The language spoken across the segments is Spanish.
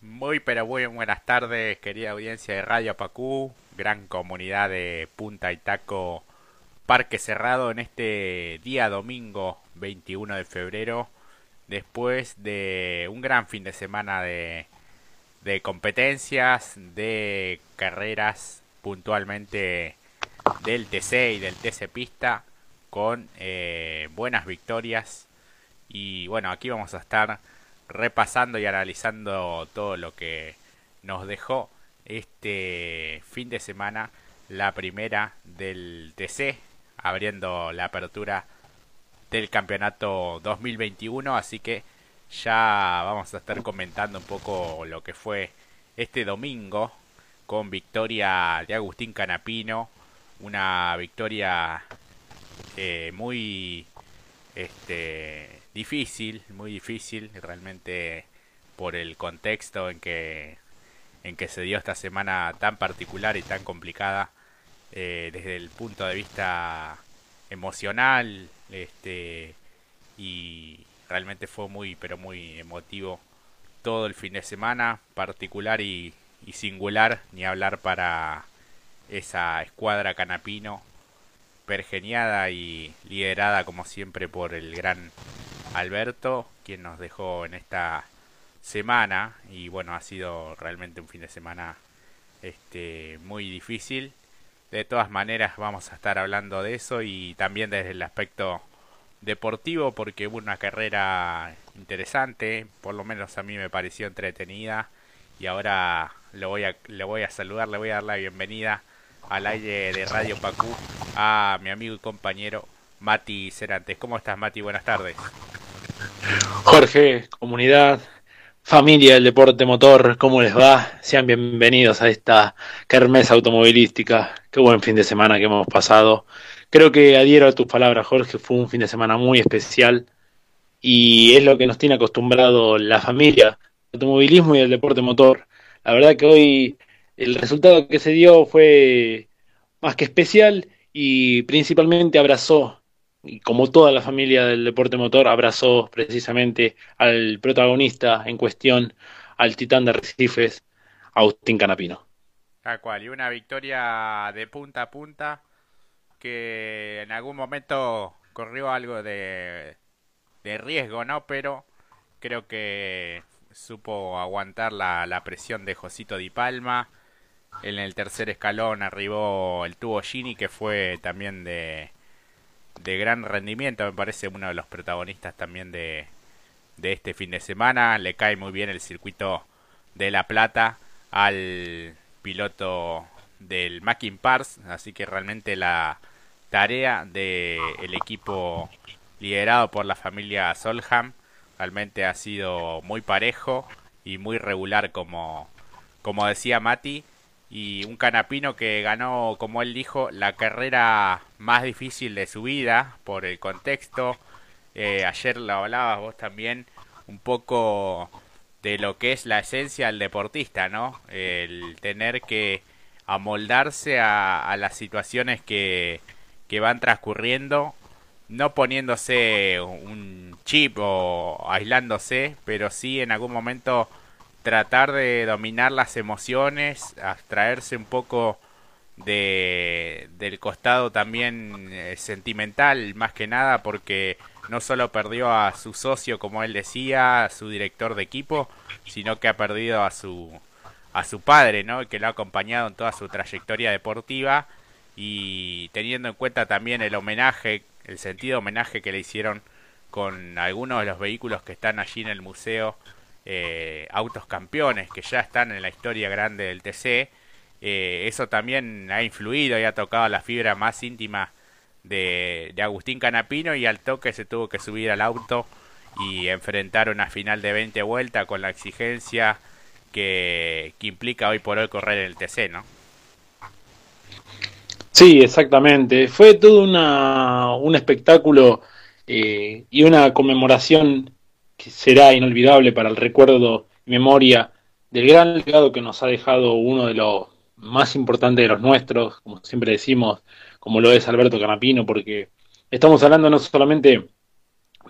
Muy pero muy buenas tardes, querida audiencia de Radio Pacú, gran comunidad de Punta Itaco, Parque Cerrado en este día domingo 21 de febrero, después de un gran fin de semana de, de competencias, de carreras puntualmente del TC y del TC Pista, con eh, buenas victorias. Y bueno, aquí vamos a estar repasando y analizando todo lo que nos dejó este fin de semana la primera del TC, abriendo la apertura del campeonato 2021, así que ya vamos a estar comentando un poco lo que fue este domingo con victoria de Agustín Canapino, una victoria eh, muy este difícil, muy difícil, realmente por el contexto en que en que se dio esta semana tan particular y tan complicada eh, desde el punto de vista emocional este y realmente fue muy pero muy emotivo todo el fin de semana particular y, y singular ni hablar para esa escuadra canapino pergeniada y liderada como siempre por el gran Alberto, quien nos dejó en esta semana y bueno, ha sido realmente un fin de semana este muy difícil. De todas maneras vamos a estar hablando de eso y también desde el aspecto deportivo porque hubo una carrera interesante, por lo menos a mí me pareció entretenida y ahora le voy a, le voy a saludar, le voy a dar la bienvenida al aire de Radio Pacú a mi amigo y compañero Mati Cerantes. ¿Cómo estás Mati? Buenas tardes. Jorge, comunidad, familia del deporte motor, ¿cómo les va? Sean bienvenidos a esta kermés automovilística. Qué buen fin de semana que hemos pasado. Creo que adhiero a tus palabras, Jorge, fue un fin de semana muy especial y es lo que nos tiene acostumbrado la familia, el automovilismo y el deporte motor. La verdad que hoy el resultado que se dio fue más que especial y principalmente abrazó y como toda la familia del deporte motor, abrazó precisamente al protagonista en cuestión, al titán de Recifes, Agustín Canapino. Tal cual, y una victoria de punta a punta que en algún momento corrió algo de, de riesgo, ¿no? Pero creo que supo aguantar la, la presión de Josito Di Palma. En el tercer escalón arribó el tubo Gini, que fue también de, de gran rendimiento, me parece uno de los protagonistas también de, de este fin de semana. Le cae muy bien el circuito de La Plata al piloto del Mackin Pars, así que realmente la tarea del el equipo liderado por la familia Solham realmente ha sido muy parejo y muy regular como, como decía Mati y un canapino que ganó, como él dijo, la carrera más difícil de su vida por el contexto. Eh, ayer lo hablabas vos también un poco de lo que es la esencia del deportista, ¿no? El tener que amoldarse a, las situaciones que, que van transcurriendo, no poniéndose un chip o aislándose, pero sí en algún momento tratar de dominar las emociones, abstraerse un poco de, del costado también eh, sentimental, más que nada, porque no solo perdió a su socio, como él decía, a su director de equipo, sino que ha perdido a su a su padre, ¿no? Que lo ha acompañado en toda su trayectoria deportiva y teniendo en cuenta también el homenaje, el sentido homenaje que le hicieron con algunos de los vehículos que están allí en el museo eh, autos campeones que ya están en la historia grande del TC. Eh, eso también ha influido y ha tocado la fibra más íntima de, Agustín Canapino y al toque se tuvo que subir al auto y enfrentar una final de 20 vueltas con la exigencia que, implica hoy por hoy correr en el TC, ¿no? Sí, exactamente. Fue todo una, un espectáculo eh, y una conmemoración que será inolvidable para el recuerdo y memoria del gran legado que nos ha dejado uno de los más importantes de los nuestros, como siempre decimos, como lo es Alberto Canapino, porque estamos hablando no solamente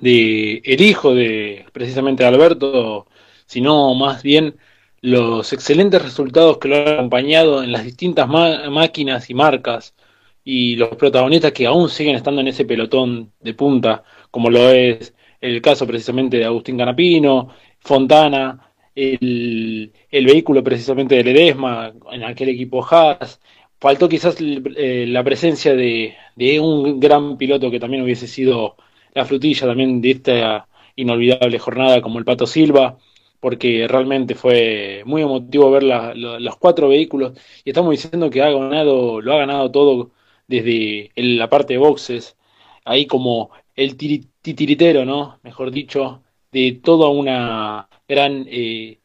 de el hijo de precisamente Alberto, sino más bien los excelentes resultados que lo han acompañado en las distintas máquinas y marcas y los protagonistas que aún siguen estando en ese pelotón de punta, como lo es el caso precisamente de Agustín Canapino, Fontana, el, vehículo precisamente de Ledesma en aquel equipo Haas. Faltó quizás eh, la presencia de, de un gran piloto que también hubiese sido la frutilla también de esta inolvidable jornada como el Pato Silva, porque realmente fue muy emotivo ver los cuatro vehículos y estamos diciendo que ha ganado, lo ha ganado todo desde la parte de boxes, ahí como el titiritero, ¿no? Mejor dicho, de toda una gran eh,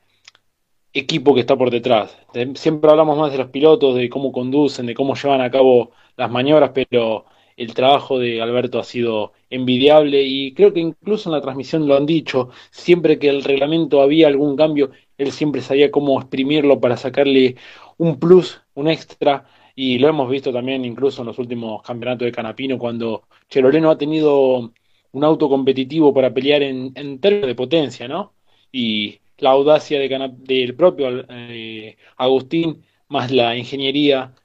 equipo que está por detrás. Siempre hablamos más de los pilotos, de cómo conducen, de cómo llevan a cabo las maniobras, pero el trabajo de Alberto ha sido envidiable y creo que incluso en la transmisión lo han dicho, siempre que el reglamento había algún cambio, él siempre sabía cómo exprimirlo para sacarle un plus, un extra, y lo hemos visto también incluso en los últimos campeonatos de Canapino, cuando Cheroleno ha tenido un auto competitivo para pelear en, en términos de potencia, ¿no? Y la audacia de del propio eh, Agustín, más la ingeniería,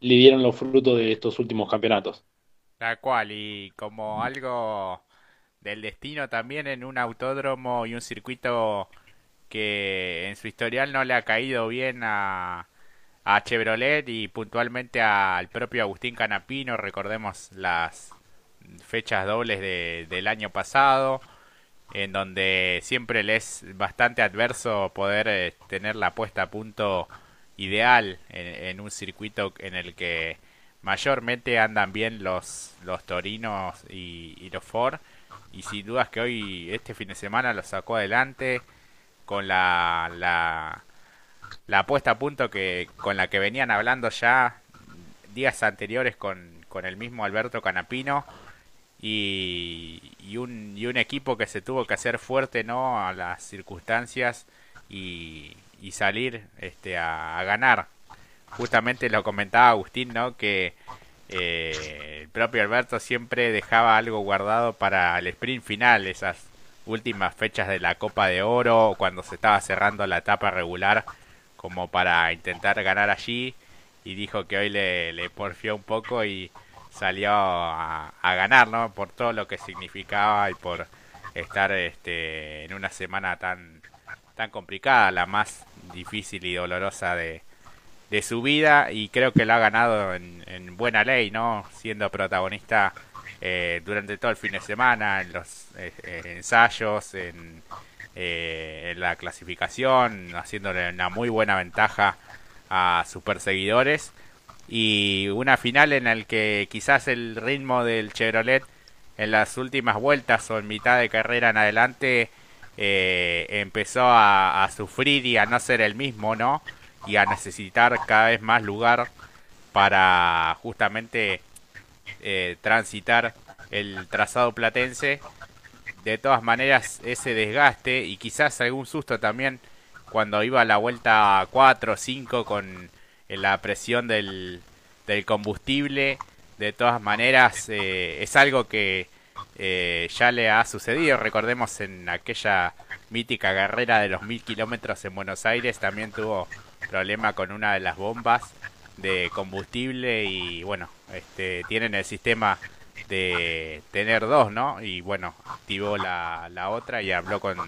le dieron los frutos de estos últimos campeonatos. Tal cual, y como algo del destino también en un autódromo y un circuito que en su historial no le ha caído bien a, a Chevrolet y puntualmente al propio Agustín Canapino, recordemos las fechas dobles de, del año pasado, en donde siempre le es bastante adverso poder eh, tener la puesta a punto ideal en un circuito en el que mayormente andan bien los, los Torinos y, los Ford. Y sin dudas que hoy, este fin de semana, lo sacó adelante con la, la, la puesta a punto que con la que venían hablando ya días anteriores con, con el mismo Alberto Canapino. Y, y, un, y un equipo que se tuvo que hacer fuerte no a las circunstancias y, salir este, a ganar justamente lo comentaba Agustín, ¿no? Que eh, el propio Alberto siempre dejaba algo guardado para el sprint final, esas últimas fechas de la Copa de Oro, cuando se estaba cerrando la etapa regular, como para intentar ganar allí. Y dijo que hoy le porfió un poco y salió a, a, ganar, ¿no? Por todo lo que significaba y por estar este, en una semana tan, tan complicada, la más difícil y dolorosa de, de su vida y creo que lo ha ganado en, buena ley, ¿no? Siendo protagonista eh, durante todo el fin de semana, en los eh, eh, ensayos, en, en, la clasificación, haciéndole una muy buena ventaja a sus perseguidores. Y una final en la que quizás el ritmo del Chevrolet en las últimas vueltas o en mitad de carrera en adelante empezó a, sufrir y a no ser el mismo, ¿no? y a necesitar cada vez más lugar para justamente eh, transitar el trazado platense. De todas maneras, ese desgaste y quizás algún susto también cuando iba a la vuelta 4 o 5 con eh, la presión del, del combustible. De todas maneras, eh, es algo que ya le ha sucedido. Recordemos en aquella mítica carrera de los mil kilómetros en Buenos Aires, también tuvo problema con una de las bombas de combustible y bueno, este, tienen el sistema de tener dos, ¿no? Y bueno, activó la, la otra y habló con,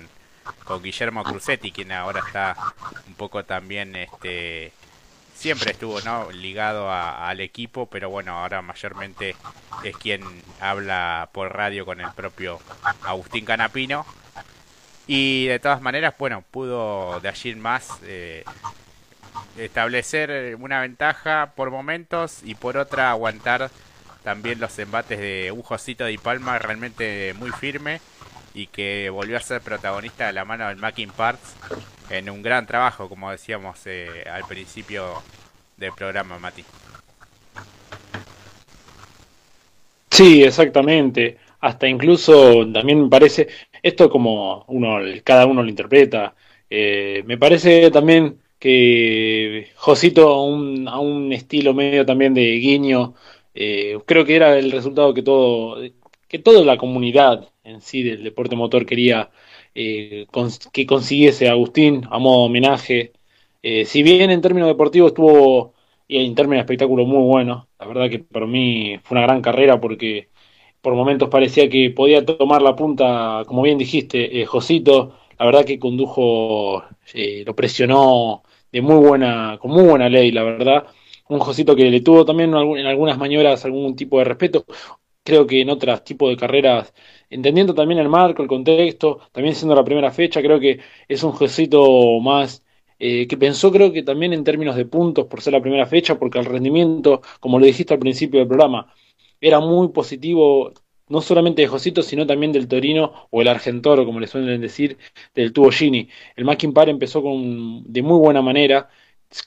con Guillermo Cruzetti, quien ahora está un poco también, este, siempre estuvo, ¿no? Ligado al equipo, pero bueno, ahora mayormente es quien habla por radio con el propio Agustín Canapino. Y de todas maneras, bueno, pudo de allí en más eh, establecer una ventaja por momentos y por otra aguantar también los embates de un Josito de Palma realmente muy firme y que volvió a ser protagonista de la mano del Macking Parts en un gran trabajo, como decíamos eh, al principio del programa, Mati. Sí, exactamente. Hasta incluso también me parece, esto como uno, cada uno lo interpreta, eh, me parece también que Josito a un, a un estilo medio también de guiño, eh, creo que era el resultado que todo, que toda la comunidad en sí del deporte motor quería eh, que consiguiese Agustín a modo homenaje. Eh, si bien en términos deportivos estuvo, y en términos de espectáculo, muy bueno, la verdad que para mí fue una gran carrera porque por momentos parecía que podía tomar la punta, como bien dijiste, eh, Josito, la verdad que condujo, eh, lo presionó de muy buena, con muy buena ley, la verdad. Un Josito que le tuvo también en algunas maniobras algún tipo de respeto. Creo que en otros tipos de carreras, entendiendo también el marco, el contexto, también siendo la primera fecha, creo que es un Josito más eh, que pensó creo que también en términos de puntos por ser la primera fecha, porque el rendimiento, como lo dijiste al principio del programa, era muy positivo, no solamente de Josito, sino también del Torino o el Argentoro, como le suelen decir, del Tubo Gini. El Mackin Par empezó con, de muy buena manera,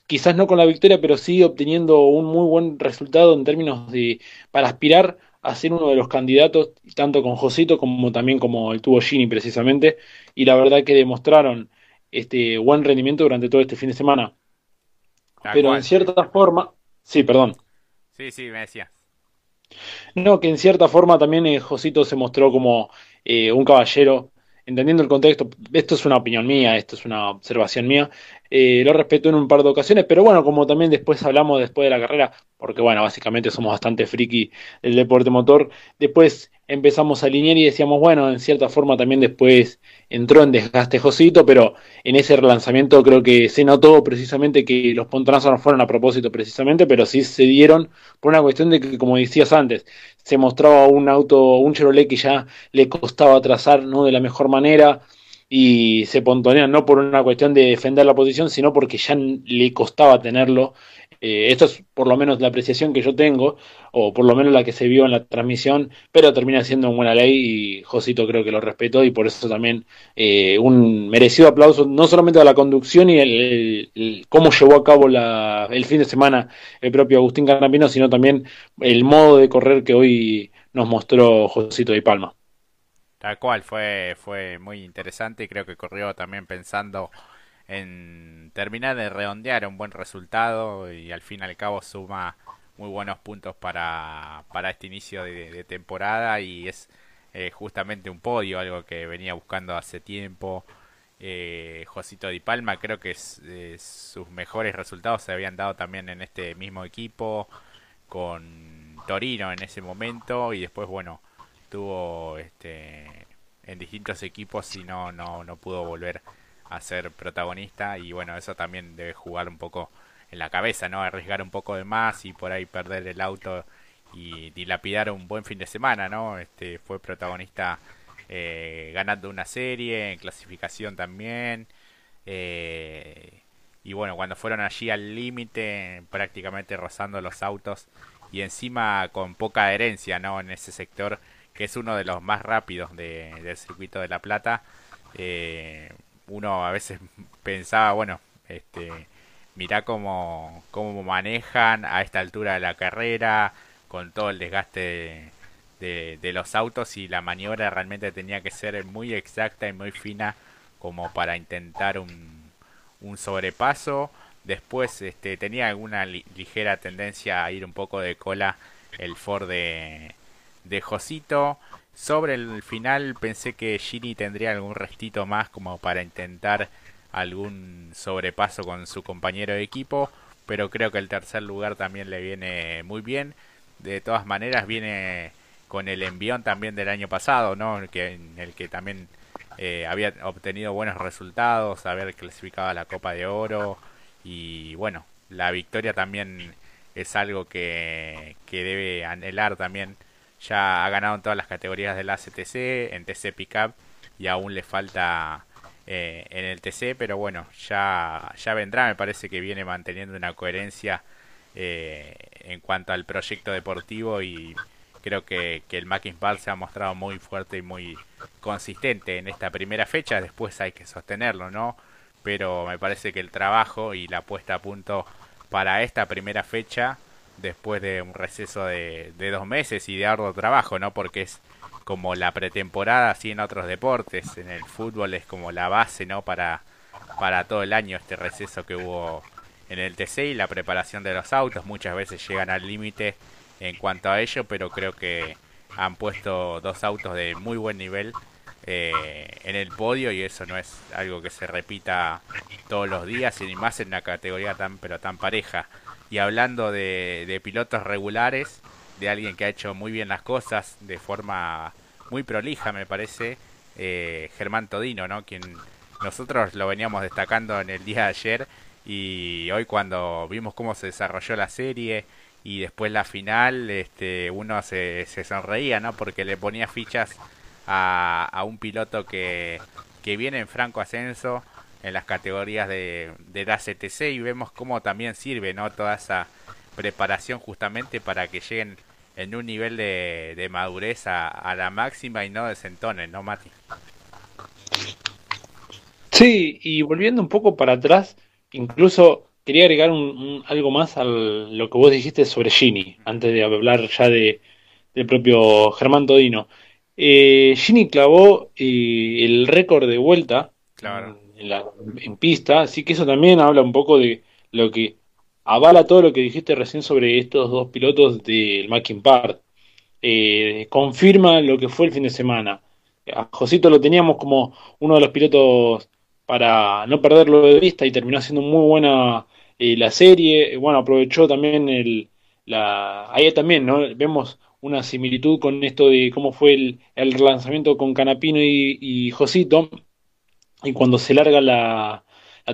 quizás no con la victoria, pero sí obteniendo un muy buen resultado en términos de, para aspirar a ser uno de los candidatos, tanto con Josito como también como el Tubo Gini precisamente, y la verdad que demostraron este buen rendimiento durante todo este fin de semana. Pero en cierta forma, sí, perdón. Sí, sí, me decía. No, que en cierta forma también eh, Josito se mostró como eh, un caballero, entendiendo el contexto, esto es una opinión mía, esto es una observación mía, eh, lo respeto en un par de ocasiones, pero bueno, como también después hablamos después de la carrera, porque bueno, básicamente somos bastante friki del deporte motor, después empezamos a alinear y decíamos, bueno, en cierta forma también después entró en desgaste Josito, pero en ese relanzamiento creo que se notó precisamente que los pontonazos no fueron a propósito precisamente, pero sí se dieron por una cuestión de que, como decías antes, se mostraba un auto, un Chevrolet que ya le costaba trazar no de la mejor manera y se pontonean no por una cuestión de defender la posición, sino porque ya le costaba tenerlo eh, esto es por lo menos la apreciación que yo tengo, o por lo menos la que se vio en la transmisión, pero termina siendo una buena ley y Josito creo que lo respetó y por eso también eh, un merecido aplauso, no solamente a la conducción y el, cómo llevó a cabo la, el fin de semana el propio Agustín Carnapino, sino también el modo de correr que hoy nos mostró Josito de Palma. Tal cual, fue, fue muy interesante y creo que corrió también pensando en terminar de redondear un buen resultado y al fin y al cabo suma muy buenos puntos para, para este inicio de, temporada y es eh, justamente un podio, algo que venía buscando hace tiempo. Eh, Josito Di Palma creo que sus mejores resultados se habían dado también en este mismo equipo con Torino en ese momento y después bueno tuvo este en distintos equipos y no no no pudo volver a ser protagonista y bueno, eso también debe jugar un poco en la cabeza, ¿no? Arriesgar un poco de más y por ahí perder el auto y dilapidar un buen fin de semana, ¿no? Este fue protagonista eh, ganando una serie, en clasificación también. Eh, y bueno, cuando fueron allí al límite, prácticamente rozando los autos y encima con poca adherencia, ¿no? En ese sector que es uno de los más rápidos de, del circuito de La Plata. Eh, uno a veces pensaba, bueno, este, mirá cómo, cómo manejan a esta altura de la carrera, con todo el desgaste de, los autos y la maniobra realmente tenía que ser muy exacta y muy fina como para intentar un, un sobrepaso. Después este, tenía alguna ligera tendencia a ir un poco de cola el Ford de Josito. Sobre el final pensé que Gini tendría algún restito más como para intentar algún sobrepaso con su compañero de equipo, pero creo que el tercer lugar también le viene muy bien. De todas maneras viene con el envión también del año pasado, ¿no? Que, en el que también eh, había obtenido buenos resultados, haber clasificado a la Copa de Oro y bueno, la victoria también es algo que, que debe anhelar también ya ha ganado en todas las categorías del ACTC, en TC Pickup y aún le falta eh, en el TC, pero bueno, ya, ya vendrá, me parece que viene manteniendo una coherencia eh, en cuanto al proyecto deportivo y creo que, que el Mackin se ha mostrado muy fuerte y muy consistente en esta primera fecha, después hay que sostenerlo, ¿no? Pero me parece que el trabajo y la puesta a punto para esta primera fecha después de un receso de, dos meses y de arduo trabajo, ¿no? Porque es como la pretemporada, así en otros deportes, en el fútbol es como la base, ¿no? Para, para todo el año este receso que hubo en el TC y la preparación de los autos, muchas veces llegan al límite en cuanto a ello, pero creo que han puesto dos autos de muy buen nivel eh, en el podio y eso no es algo que se repita todos los días y ni más en una categoría tan pero tan pareja. Y hablando de, pilotos regulares, de alguien que ha hecho muy bien las cosas de forma muy prolija, me parece, eh, Germán Todino, ¿no? Quien nosotros lo veníamos destacando en el día de ayer y hoy cuando vimos cómo se desarrolló la serie y después la final, este, uno se, se sonreía, ¿no? Porque le ponía fichas a, a un piloto que, que viene en franco ascenso en las categorías de, de la CTC y vemos cómo también sirve, ¿no? Toda esa preparación justamente para que lleguen en un nivel de, de madurez a, a, la máxima y no desentonen, ¿no, Mati? Sí, y volviendo un poco para atrás, incluso quería agregar un, un, algo más a lo que vos dijiste sobre Gini, antes de hablar ya de, del propio Germán Todino. Eh, Gini clavó eh, el récord de vuelta claro. En, la, en pista, así que eso también habla un poco de lo que avala todo lo que dijiste recién sobre estos dos pilotos del Mackin Part. Eh, confirma lo que fue el fin de semana. A Josito lo teníamos como uno de los pilotos para no perderlo de vista y terminó siendo muy buena eh, la serie. Bueno, aprovechó también el. La, ahí también, ¿no? Vemos una similitud con esto de cómo fue el, el relanzamiento con Canapino y, y Josito. Y cuando se larga la,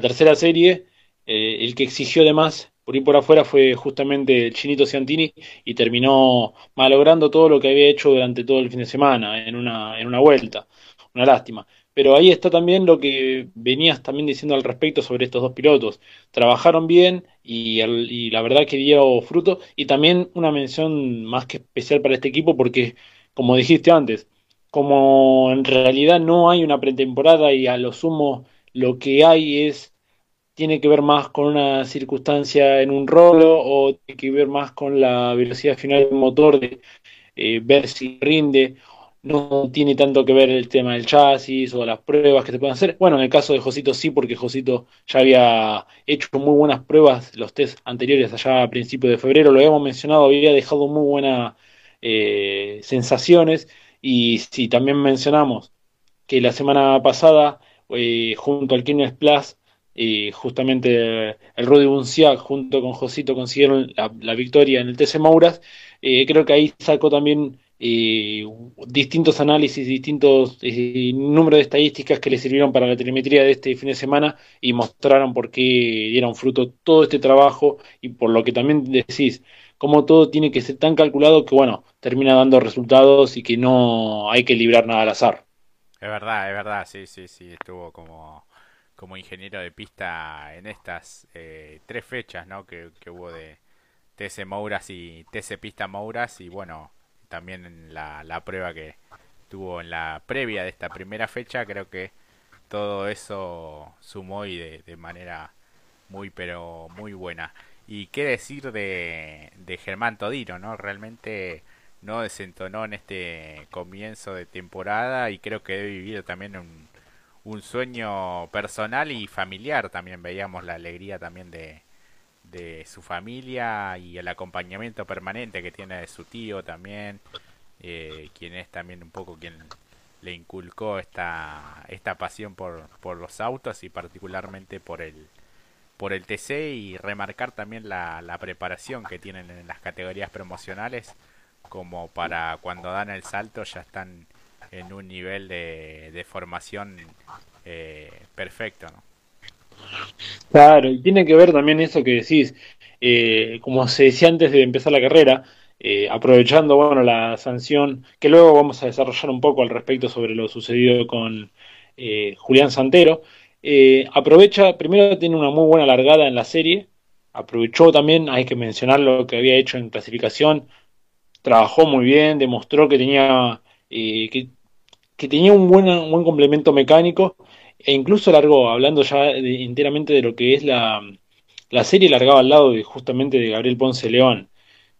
tercera serie, eh, el que exigió además por ir por afuera fue justamente el Chinito Ciantini y terminó malogrando todo lo que había hecho durante todo el fin de semana en una, en una vuelta. Una lástima. Pero ahí está también lo que venías también diciendo al respecto sobre estos dos pilotos. Trabajaron bien y, y la verdad que dio fruto. Y también una mención más que especial para este equipo porque, como dijiste antes, como en realidad no hay una pretemporada y a lo sumo lo que hay es tiene que ver más con una circunstancia en un rolo o tiene que ver más con la velocidad final del motor, de eh, ver si rinde. No tiene tanto que ver el tema del chasis o las pruebas que se pueden hacer. Bueno, en el caso de Josito sí, porque Josito ya había hecho muy buenas pruebas, los test anteriores allá a principios de febrero, lo habíamos mencionado, había dejado muy buenas eh, sensaciones. Y sí, también mencionamos que la semana pasada, eh, junto al Kines Plus, y justamente el Rudy Bunciac junto con Josito consiguieron la, victoria en el TC Mauras, eh, creo que ahí sacó también eh, distintos análisis, distintos eh, números de estadísticas que le sirvieron para la telemetría de este fin de semana y mostraron por qué dieron fruto todo este trabajo y por lo que también decís, cómo todo tiene que ser tan calculado que bueno, termina dando resultados y que no hay que librar nada al azar. Es verdad, es verdad, sí, sí, sí, estuvo como como ingeniero de pista en estas eh, tres fechas ¿no? que, que, hubo de TC Mouras y TC Pista Mouras y bueno, también en la, la, prueba que tuvo en la previa de esta primera fecha, creo que todo eso sumó y de, de manera muy pero muy buena. Y qué decir de, de Germán Todino, ¿no? Realmente no desentonó en este comienzo de temporada y creo que debe vivir también un, un sueño personal y familiar también veíamos la alegría también de, de su familia y el acompañamiento permanente que tiene de su tío también eh, quien es también un poco quien le inculcó esta esta pasión por, por los autos y particularmente por el por el TC y remarcar también la, la preparación que tienen en las categorías promocionales como para cuando dan el salto ya están en un nivel de, de formación eh, perfecto. Claro, y tiene que ver también eso que decís, eh, como se decía antes de empezar la carrera, eh, aprovechando bueno la sanción, que luego vamos a desarrollar un poco al respecto sobre lo sucedido con eh, Julián Santero, eh, aprovecha, primero tiene una muy buena largada en la serie, aprovechó también, hay que mencionar lo que había hecho en clasificación, trabajó muy bien, demostró que tenía eh, que tenía un buen, un buen complemento mecánico e incluso largó, hablando ya de, enteramente de lo que es la, la serie, largaba al lado de, justamente de Gabriel Ponce León.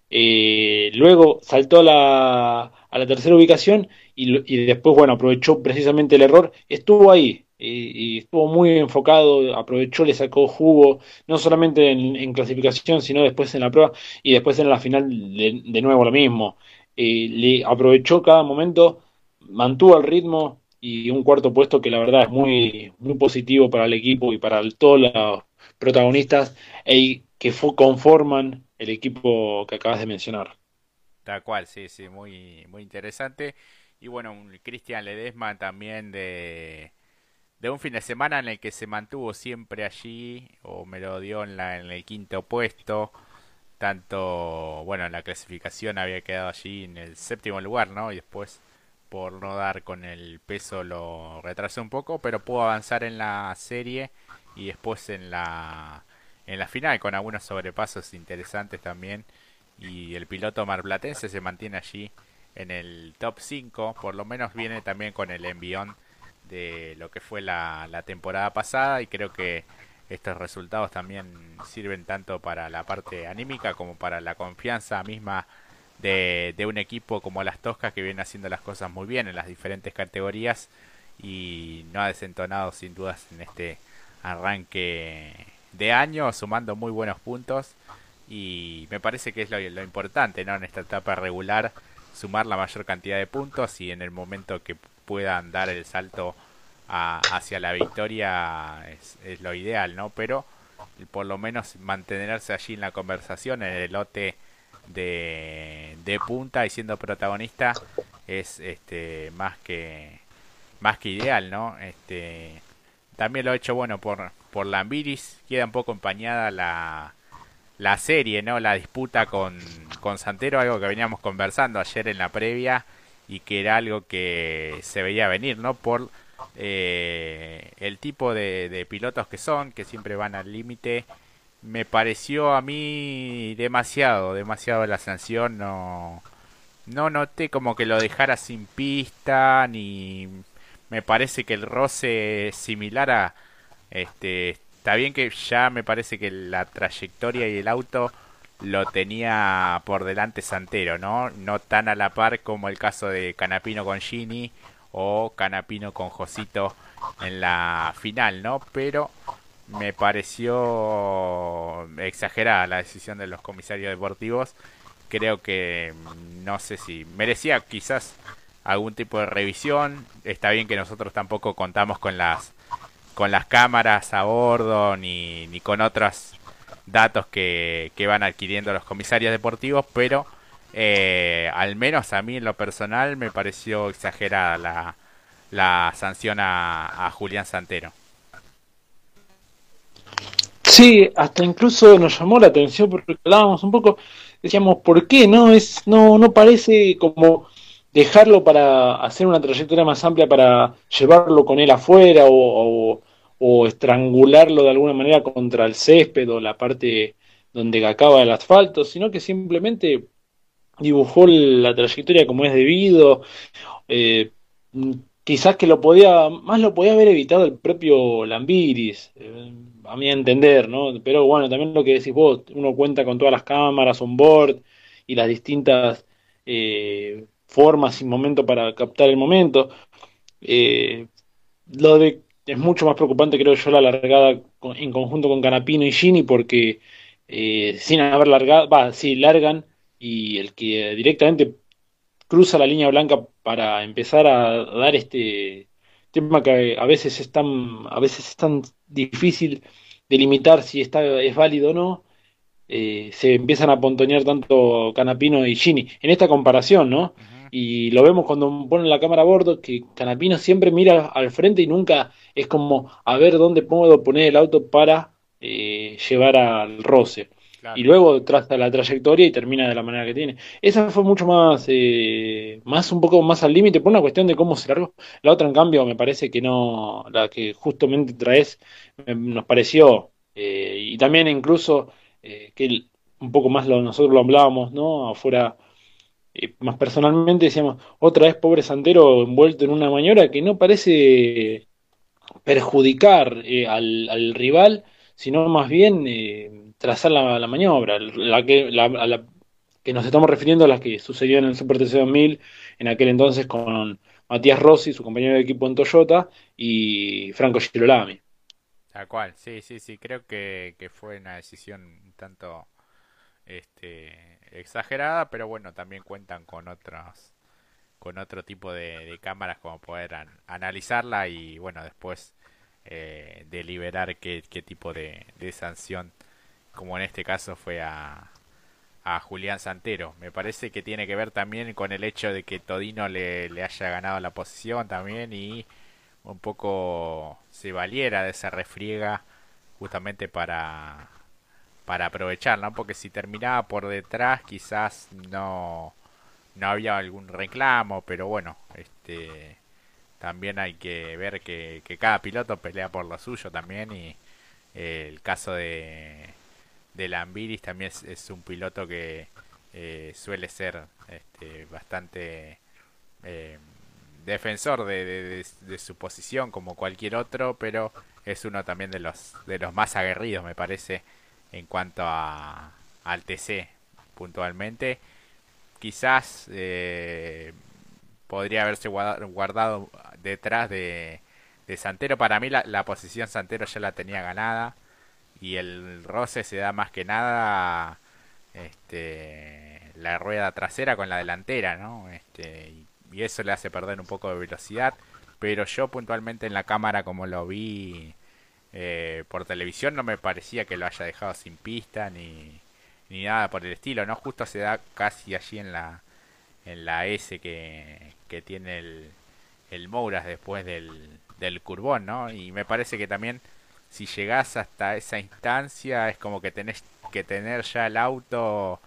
Eh, luego saltó a la, a la tercera ubicación y, y, después, bueno, aprovechó precisamente el error. Estuvo ahí y, y, estuvo muy enfocado, aprovechó, le sacó jugo, no solamente en, clasificación, sino después en la prueba y después en la final de, nuevo lo mismo. Eh, le aprovechó cada momento mantuvo el ritmo, y un cuarto puesto que la verdad es muy, muy positivo para el equipo y para todos los protagonistas e que conforman el equipo que acabas de mencionar. Tal cual, sí, sí, muy, muy interesante. Y bueno, Cristian Ledesma también de, de un fin de semana en el que se mantuvo siempre allí, o me lo dio en, la, en el quinto puesto. Tanto, bueno, en la clasificación había quedado allí en el séptimo lugar, ¿no? Y después, por no dar con el peso, lo retrasó un poco, pero pudo avanzar en la serie y después en la, en la final con algunos sobrepasos interesantes también. Y el piloto marplatense se mantiene allí en el top 5, por lo menos viene también con el envión de lo que fue la, la temporada pasada y creo que estos resultados también sirven tanto para la parte anímica como para la confianza misma de, de, un equipo como las Toscas que viene haciendo las cosas muy bien en las diferentes categorías y no ha desentonado sin dudas en este arranque de año sumando muy buenos puntos y me parece que es lo, lo importante ¿no? en esta etapa regular sumar la mayor cantidad de puntos y en el momento que puedan dar el salto hacia la victoria es, lo ideal, ¿no? Pero por lo menos mantenerse allí en la conversación, en el lote de, de punta y siendo protagonista es este más que más que ideal, ¿no? Este también lo he hecho bueno por por Lambiris, queda un poco empañada la la serie, ¿no? La disputa con con Santero, algo que veníamos conversando ayer en la previa y que era algo que se veía venir, ¿no? Por eh, el tipo de, pilotos que son, que siempre van al límite. Me pareció a mí demasiado, demasiado la sanción. No, no noté como que lo dejara sin pista, ni me parece que el roce similar a, este, está bien que ya me parece que la trayectoria y el auto lo tenía por delante Santero, ¿no? No tan a la par como el caso de Canapino con Gini o Canapino con Josito en la final, ¿no? Pero me pareció exagerada la decisión de los comisarios deportivos. Creo que mm, no sé si merecía quizás algún tipo de revisión. Está bien que nosotros tampoco contamos con las con las cámaras a bordo ni, ni con otras datos que, que van adquiriendo los comisarios deportivos, pero eh, al menos a mí en lo personal me pareció exagerada la, la sanción a, a Julián Santero. Sí, hasta incluso nos llamó la atención porque hablábamos un poco, decíamos, ¿por qué? No, es, no, no parece como dejarlo para hacer una trayectoria más amplia para llevarlo con él afuera o, o estrangularlo de alguna manera contra el césped o la parte donde acaba el asfalto, sino que simplemente dibujó la trayectoria como es debido. Eh, quizás que lo podía, más lo podía haber evitado el propio Lambiris, eh, a mi entender, ¿no? Pero bueno, también lo que decís vos, uno cuenta con todas las cámaras on board y las distintas eh, formas y momentos para captar el momento. lo de es mucho más preocupante, creo yo, la largada en conjunto con Canapino y Gini, porque eh, sin haber largado, va, sí, largan y el que directamente cruza la línea blanca para empezar a dar este tema que a veces es tan, a veces es tan difícil delimitar si está, es válido o no, eh, se empiezan a pontonear tanto Canapino y Gini. En esta comparación, ¿no? Y lo vemos cuando ponen la cámara a bordo, que Canapino siempre mira al frente y nunca es como a ver dónde puedo poner el auto para eh, llevar al roce. Y luego traza la trayectoria y termina de la manera que tiene. Esa fue mucho más, eh, más un poco más al límite por una cuestión de cómo se largó. La otra, en cambio, me parece que no, la que justamente traes, nos pareció, eh, y también incluso que un poco más lo, nosotros lo hablábamos, ¿no? Afuera más personalmente decíamos, otra vez pobre Santero envuelto en una maniobra que no parece perjudicar eh, al, rival, sino más bien eh, trazar la, maniobra, la que, la, que nos estamos refiriendo a la que sucedió en el Super TC 2000, en aquel entonces con Matías Rossi, su compañero de equipo en Toyota, y Franco Girolami. Tal cual, sí, sí, sí, creo que, que fue una decisión un tanto este, exagerada, pero bueno, también cuentan con otros con otro tipo de, cámaras como poder analizarla y bueno después eh, deliberar qué, tipo de, sanción como en este caso fue a, a Julián Santero. Me parece que tiene que ver también con el hecho de que Todino le haya ganado la posición también y un poco se valiera de esa refriega justamente para para aprovechar. Porque si terminaba por detrás quizás no no había algún reclamo, pero bueno, este también hay que ver que, cada piloto pelea por lo suyo también y eh, el caso de de Lambiris también es, un piloto que eh, suele ser este, bastante eh, defensor de, de, su posición como cualquier otro, pero es uno también de los de los más aguerridos, me parece, en cuanto a al TC puntualmente. Quizás eh, podría haberse guardado detrás de, Santero. Para mí la, la, posición Santero ya la tenía ganada y el roce se da más que nada este, la rueda trasera con la delantera, ¿no? Este, y eso le hace perder un poco de velocidad. Pero yo puntualmente en la cámara como lo vi eh, por televisión no me parecía que lo haya dejado sin pista ni, ni nada por el estilo, ¿no? Justo se da casi allí en la, en la S que, que tiene el, el Mouras después del, del curbón, ¿no? Y me parece que también si llegás hasta esa instancia es como que tenés que tener ya el auto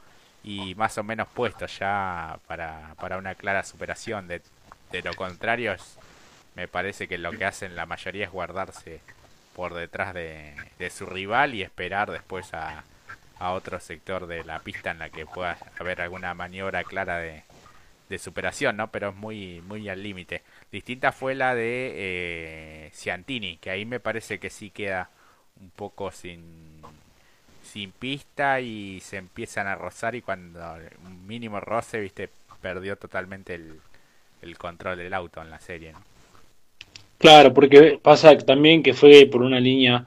y más o menos puesto ya para, para una clara superación. De, de lo contrario, me parece que lo que hacen la mayoría es guardarse por detrás de, su rival y esperar después a, otro sector de la pista en la que pueda haber alguna maniobra clara de, superación, ¿no? Pero es muy, muy al límite. Distinta fue la de eh, Ciantini, que ahí me parece que sí queda un poco sin sin pista y se empiezan a rozar y cuando un mínimo roce, viste, perdió totalmente el, control del auto en la serie. Claro, porque pasa también que fue por una línea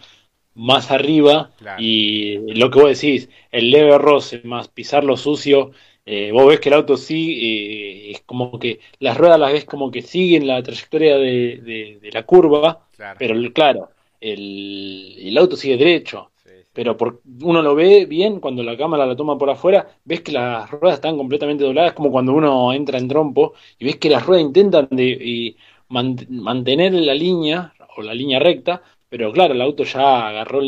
más arriba y lo que vos decís, el leve roce más pisarlo sucio, eh, vos ves que el auto sí, eh, es como que las ruedas las ves como que siguen la trayectoria de, de, la curva, pero claro, el, el auto sigue derecho. Pero por, uno lo ve bien cuando la cámara la toma por afuera, ves que las ruedas están completamente dobladas, como cuando uno entra en trompo, y ves que las ruedas intentan de, mantener la línea, o la línea recta, pero claro, el auto ya agarró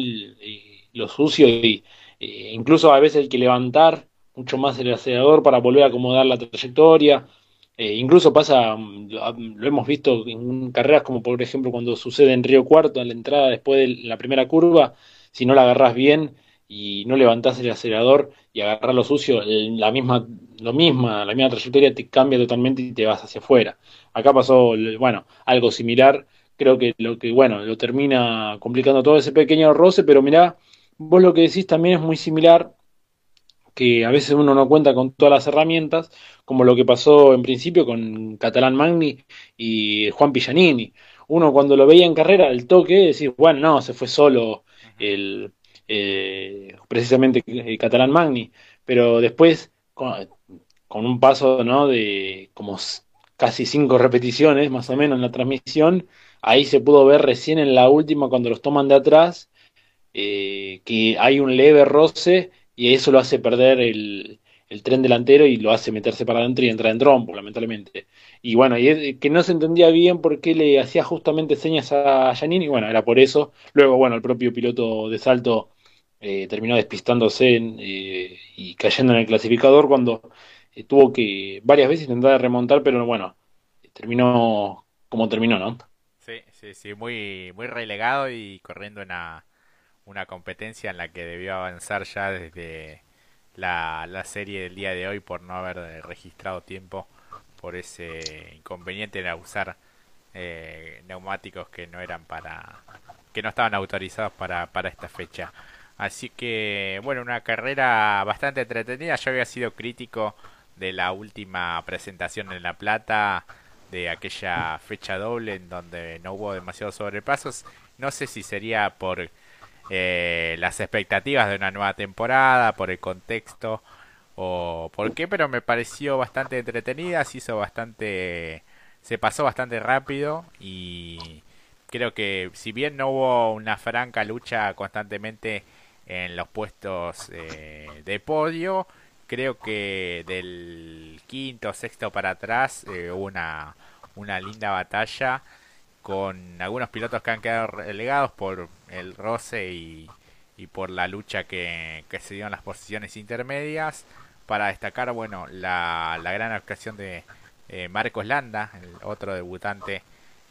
lo sucio y incluso a veces hay que levantar mucho más el acelerador para volver a acomodar la trayectoria. Eh, incluso pasa, lo hemos visto en carreras como por ejemplo cuando sucede en Río Cuarto, en la entrada después de la primera curva, si no la agarras bien y no levantás el acelerador y agarras lo sucio, la misma, lo misma, la misma trayectoria te cambia totalmente y te vas hacia afuera. Acá pasó, bueno, algo similar. Creo que lo que, bueno, lo termina complicando todo ese pequeño roce, pero mirá, vos lo que decís también es muy similar, que a veces uno no cuenta con todas las herramientas, como lo que pasó en principio con Catalán Magni y Juan Pillanini. Uno cuando lo veía en carrera, el toque, decís, bueno, no, se fue solo el, eh, precisamente el catalán Magni, pero después con, un paso ¿no? de como casi cinco repeticiones más o menos en la transmisión, ahí se pudo ver recién en la última cuando los toman de atrás eh, que hay un leve roce y eso lo hace perder el, tren delantero y lo hace meterse para adentro y entrar en trompo, lamentablemente. Y bueno, y que no se entendía bien por qué le hacía justamente señas a Janine, y bueno, era por eso. Luego, bueno, el propio piloto de salto eh, terminó despistándose eh, y cayendo en el clasificador cuando eh, tuvo que varias veces intentar remontar, pero bueno, terminó como terminó, ¿no? Sí, sí, sí, muy, muy relegado y corriendo una, una competencia en la que debió avanzar ya desde la, la serie del día de hoy por no haber registrado tiempo por ese inconveniente de usar eh, neumáticos que no eran para que no estaban autorizados para, para esta fecha así que bueno una carrera bastante entretenida. Yo había sido crítico de la última presentación en La Plata de aquella fecha doble en donde no hubo demasiados sobrepasos. No sé si sería por eh, las expectativas de una nueva temporada, por el contexto o por qué, pero me pareció bastante entretenida, se hizo bastante, se pasó bastante rápido y creo que si bien no hubo una franca lucha constantemente en los puestos eh, de podio, creo que del quinto, sexto para atrás eh, hubo una, una linda batalla con algunos pilotos que han quedado relegados por el roce y, y por la lucha que, que se dio en las posiciones intermedias. Para destacar, bueno, la, la gran actuación de eh, Marcos Landa, el otro debutante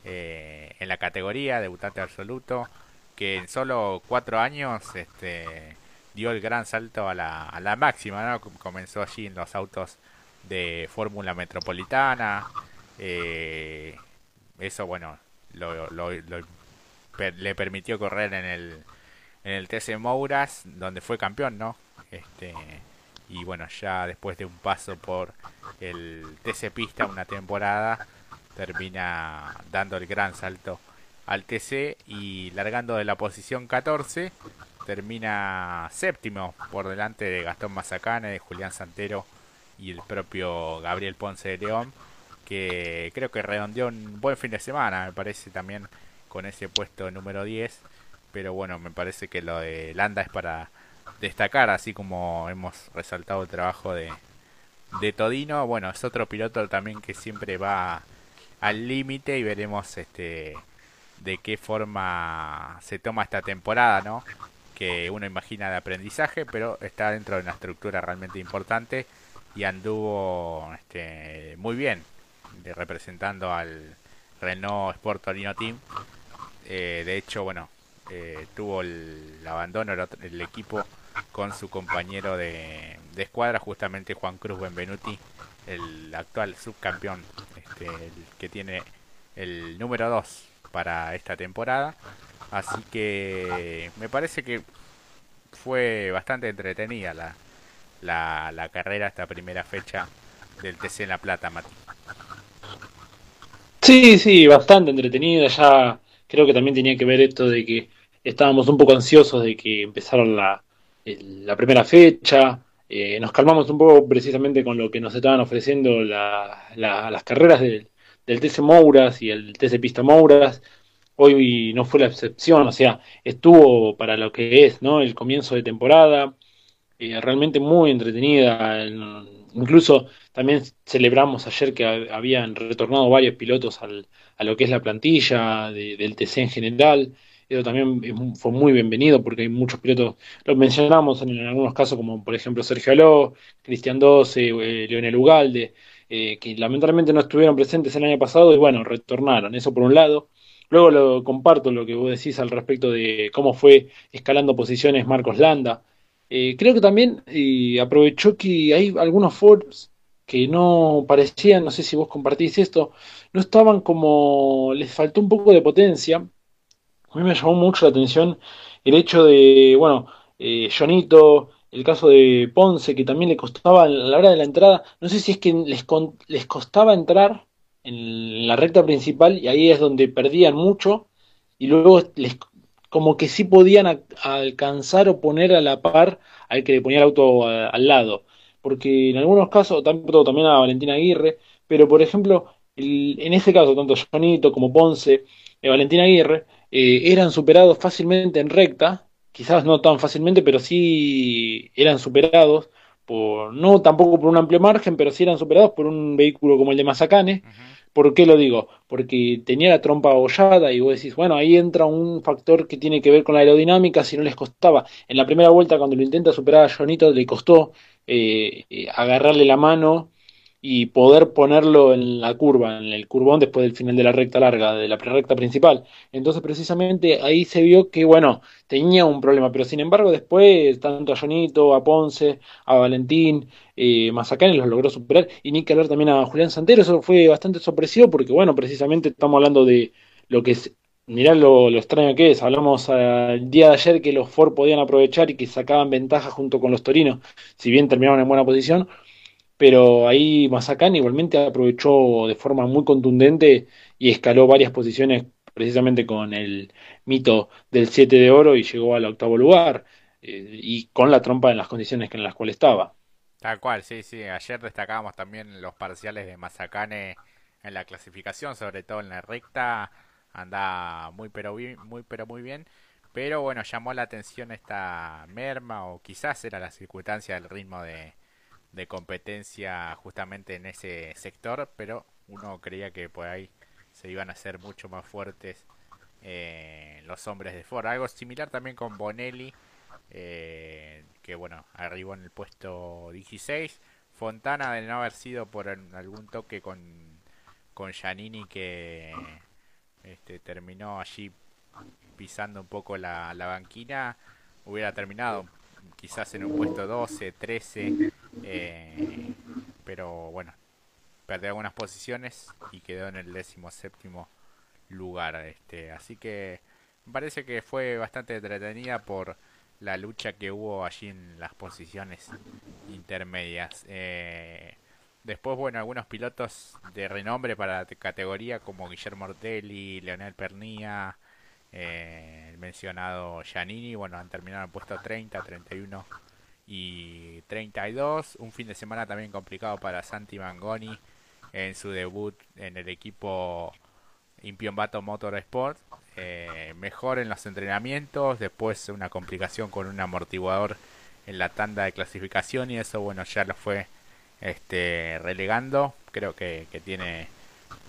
eh, en la categoría, debutante absoluto, que en solo cuatro años este, dio el gran salto a la, a la máxima, ¿no? Comenzó allí en los autos de Fórmula Metropolitana. Eh, eso, bueno, lo, lo, le permitió correr en el, en el TC Mouras, donde fue campeón, ¿no? Este, y bueno, ya después de un paso por el TC Pista una temporada, termina dando el gran salto al TC y largando de la posición 14, termina séptimo por delante de Gastón Mazacane, de Julián Santero y el propio Gabriel Ponce de León, que creo que redondeó un buen fin de semana, me parece también con ese puesto número 10, pero bueno, me parece que lo de Landa es para destacar, así como hemos resaltado el trabajo de, de Todino, bueno, es otro piloto también que siempre va al límite y veremos este de qué forma se toma esta temporada, ¿no? Que uno imagina de aprendizaje, pero está dentro de una estructura realmente importante y anduvo este, muy bien representando al Renault Sport Torino Team. Eh, de hecho, bueno, eh, tuvo el, abandono el, equipo con su compañero de, de escuadra, justamente Juan Cruz Benvenuti, el actual subcampeón, este, el que tiene el número 2 para esta temporada. Así que me parece que fue bastante entretenida la, la, la carrera, esta primera fecha del TC en La Plata, Mati. Sí, sí, bastante entretenida. Ya creo que también tenía que ver esto de que estábamos un poco ansiosos de que empezara la, la primera fecha. Eh, nos calmamos un poco precisamente con lo que nos estaban ofreciendo las carreras del, TC Mouras y el TC Pista Mouras. Hoy no fue la excepción, o sea, estuvo para lo que es, ¿no? El comienzo de temporada, eh, realmente muy entretenida. Incluso también celebramos ayer que habían retornado varios pilotos al, a lo que es la plantilla del TC en general. Eso también fue muy bienvenido porque hay muchos pilotos, lo mencionamos en, algunos casos como por ejemplo Sergio Aló, Cristian Doce, eh, Leonel Ugalde, eh, que lamentablemente no estuvieron presentes el año pasado y bueno, retornaron, eso por un lado. Luego lo comparto lo que vos decís al respecto de cómo fue escalando posiciones Marcos Landa. Eh, creo que también aprovechó que hay algunos Fords que no parecían, no sé si vos compartís esto, no estaban como, les faltó un poco de potencia a mí me llamó mucho la atención el hecho de, bueno, eh, Jonito, el caso de Ponce, que también le costaba a la hora de la entrada, no sé si es que les, les costaba entrar en la recta principal y ahí es donde perdían mucho y luego les como que sí podían alcanzar o poner a la par al que le ponía el auto al lado. Porque en algunos casos, también a Valentina Aguirre, pero por ejemplo, en ese caso, tanto Jonito como Ponce, y Valentina Aguirre, eh, eran superados fácilmente en recta, quizás no tan fácilmente, pero sí eran superados por, no tampoco por un amplio margen, pero sí eran superados por un vehículo como el de Mazacane. ¿Por qué lo digo? Porque tenía la trompa abollada y vos decís, bueno, ahí entra un factor que tiene que ver con la aerodinámica, si no les costaba. En la primera vuelta, cuando lo intenta superar a Jonito, le costó eh, eh, agarrarle la mano y poder ponerlo en la curva, en el curvón después del final de la recta larga, de la recta principal. Entonces precisamente ahí se vio que, bueno, tenía un problema, pero sin embargo después tanto a Jonito, a Ponce, a Valentín, eh, Mazacane los logró superar y ni que hablar también a Julián Santero, eso fue bastante sorpresivo porque, bueno, precisamente estamos hablando de lo que es Mirá lo, lo, extraño que es. Hablamos el día de ayer que los Ford podían aprovechar y que sacaban ventaja junto con los Torinos, si bien terminaron en buena posición pero ahí Mazacán igualmente aprovechó de forma muy contundente y escaló varias posiciones precisamente con el mito del 7 de oro y llegó al octavo lugar eh, y con la trompa en las condiciones en las cuales estaba. Tal cual, sí, sí. Ayer destacábamos también los parciales de Mazacane en la clasificación, sobre todo en la recta. Anda muy pero, muy, pero muy bien. Pero bueno, llamó la atención esta merma o quizás era la circunstancia del ritmo de, de competencia justamente en ese sector, pero uno creía que por ahí se iban a hacer mucho más fuertes eh, los hombres de Ford. Algo similar también con Bonelli, eh, que bueno, arribó en el puesto 16. Fontana de no haber sido por algún toque con, con Giannini que este, terminó allí pisando un poco la, la banquina, hubiera terminado quizás en un puesto 12, 13, eh, pero bueno, perdió algunas posiciones y quedó en el décimo séptimo lugar. Este, así que me parece que fue bastante entretenida por la lucha que hubo allí en las posiciones intermedias. Eh, después, bueno, algunos pilotos de renombre para la categoría como Guillermo Ortelli, Leonel Pernía, eh, el mencionado Giannini, bueno, han terminado en puesto 30, 31 y 32. Un fin de semana también complicado para Santi Mangoni en su debut en el equipo Impiombato Motorsport. Eh, mejor en los entrenamientos, después una complicación con un amortiguador en la tanda de clasificación y eso bueno ya lo fue este relegando creo que, tiene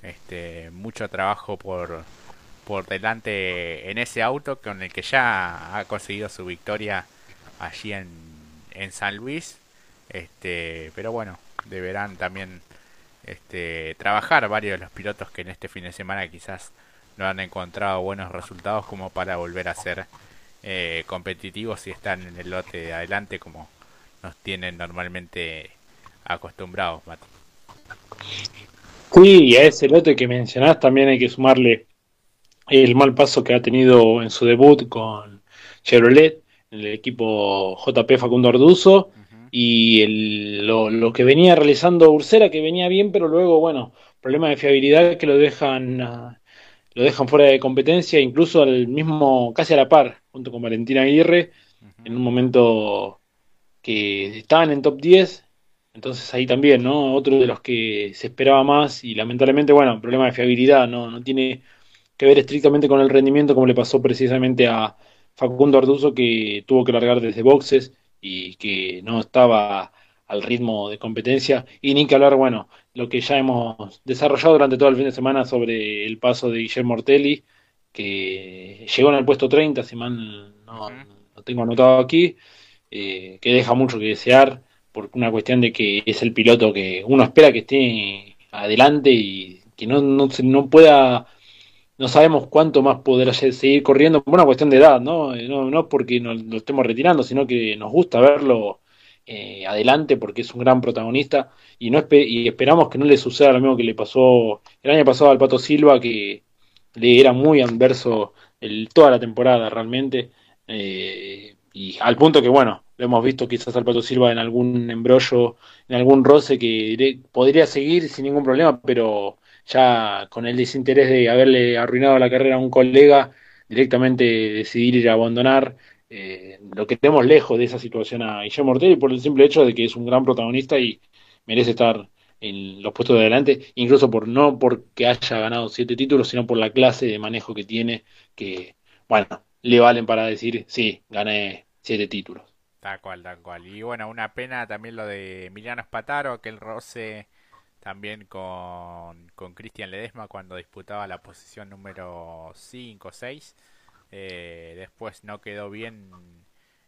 este mucho trabajo por por delante en ese auto con el que ya ha conseguido su victoria allí en, en San Luis este pero bueno deberán también este, trabajar varios de los pilotos que en este fin de semana quizás no han encontrado buenos resultados como para volver a ser eh, competitivos y están en el lote de adelante como nos tienen normalmente acostumbrados. Sí, y a ese lote que mencionás también hay que sumarle el mal paso que ha tenido en su debut con Chevrolet, en el equipo JP Facundo Arduzo, y el, lo, que venía realizando Ursera, que venía bien, pero luego, bueno, problema de fiabilidad que lo dejan, ah, lo dejan fuera de competencia, incluso al mismo, casi a la par, junto con Valentina Aguirre, en un momento que estaban en top 10, entonces ahí también, ¿no? Otro de los que se esperaba más y lamentablemente, bueno, problema de fiabilidad, no, no tiene que ver estrictamente con el rendimiento como le pasó precisamente a Facundo Arduzo que tuvo que largar desde boxes y que no estaba al ritmo de competencia. Y ni que hablar, bueno, lo que ya hemos desarrollado durante todo el fin de semana sobre el paso de Guillermo Ortelli, que llegó en el puesto 30, si mal no, tengo anotado aquí, eh, que deja mucho que desear por una cuestión de que es el piloto que uno espera que esté adelante y que no, no, no pueda no sabemos cuánto más podrá seguir corriendo por una cuestión de edad, ¿no? Eh, no, no porque nos lo estemos retirando, sino que nos gusta verlo eh, adelante porque es un gran protagonista y no y esperamos que no le suceda lo mismo que le pasó el año pasado al Pato Silva, que le era muy adverso el, toda la temporada realmente, eh, y al punto que, bueno, lo hemos visto quizás al Pato Silva en algún embrollo, en algún roce que podría seguir sin ningún problema, pero ya con el desinterés de haberle arruinado la carrera a un colega, directamente decidir ir a abandonar. Eh, lo que tenemos lejos de esa situación a Guillermo Ortega por el simple hecho de que es un gran protagonista y merece estar en los puestos de adelante, incluso por no porque haya ganado siete títulos, sino por la clase de manejo que tiene, que, bueno, le valen para decir, sí, gané siete títulos. Tal cual, tal cual. Y bueno, una pena también lo de Emiliano Espataro, aquel roce también con, con Cristian Ledesma cuando disputaba la posición número 5 o 6. Eh, después no quedó bien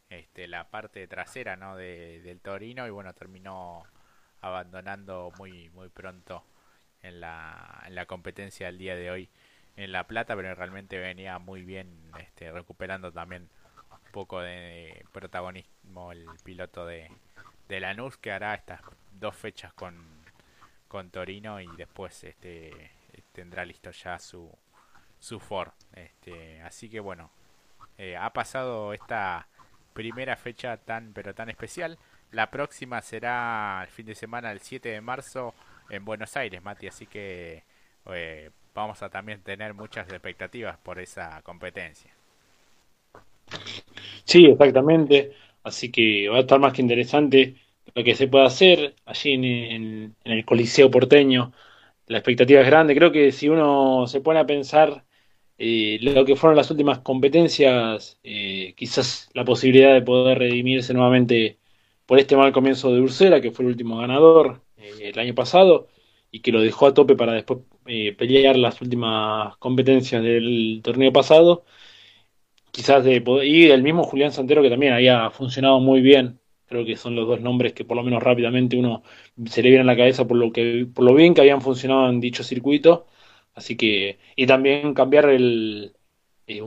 este, la parte trasera ¿no? de, del Torino y bueno, terminó abandonando muy, muy pronto en la, en la competencia del día de hoy en La Plata, pero realmente venía muy bien este, recuperando también un poco de protagonismo el piloto de, de Lanús que hará estas dos fechas con con Torino y después este tendrá listo ya su su Ford. Este, así que bueno, eh, ha pasado esta primera fecha tan pero tan especial. La próxima será el fin de semana el 7 de marzo en Buenos Aires, Mati, así que eh, vamos a también tener muchas expectativas por esa competencia. Sí, exactamente. Así que va a estar más que interesante lo que se puede hacer allí en, el Coliseo porteño. La expectativa es grande. Creo que si uno se pone a pensar eh, lo que fueron las últimas competencias, eh, quizás la posibilidad de poder redimirse nuevamente por este mal comienzo de Ursera, que fue el último ganador eh, el año pasado, y que lo dejó a tope para después pelear las últimas competencias del torneo pasado. Quizás de y el mismo Julián Santero que también había funcionado muy bien Creo que son los dos nombres que por lo menos rápidamente uno se le viene a la cabeza por lo que por lo bien que habían funcionado en dicho circuito. Así que y también cambiar el eh,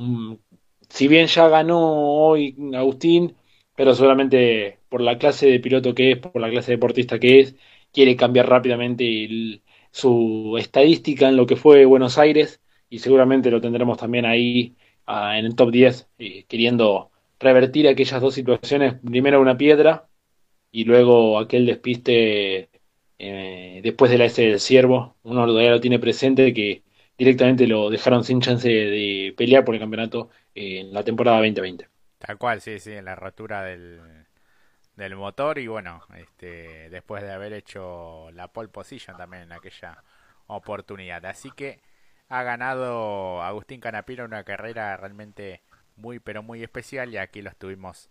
si bien ya ganó hoy Agustín, pero solamente por la clase de piloto que es, por la clase de deportista que es, quiere cambiar rápidamente su estadística en lo que fue Buenos Aires y seguramente lo tendremos también ahí ah, en el top 10, eh, queriendo revertir aquellas dos situaciones, primero una piedra y luego aquel despiste eh, después de la S del ciervo, uno todavía lo tiene presente que directamente lo dejaron sin chance de pelear por el campeonato en la temporada 2020. Tal cual, sí, sí, en la rotura del, del motor y bueno, este, después de haber hecho la pole position también en aquella oportunidad. Así que ha ganado Agustín Canapino una carrera realmente muy pero muy especial y aquí lo estuvimos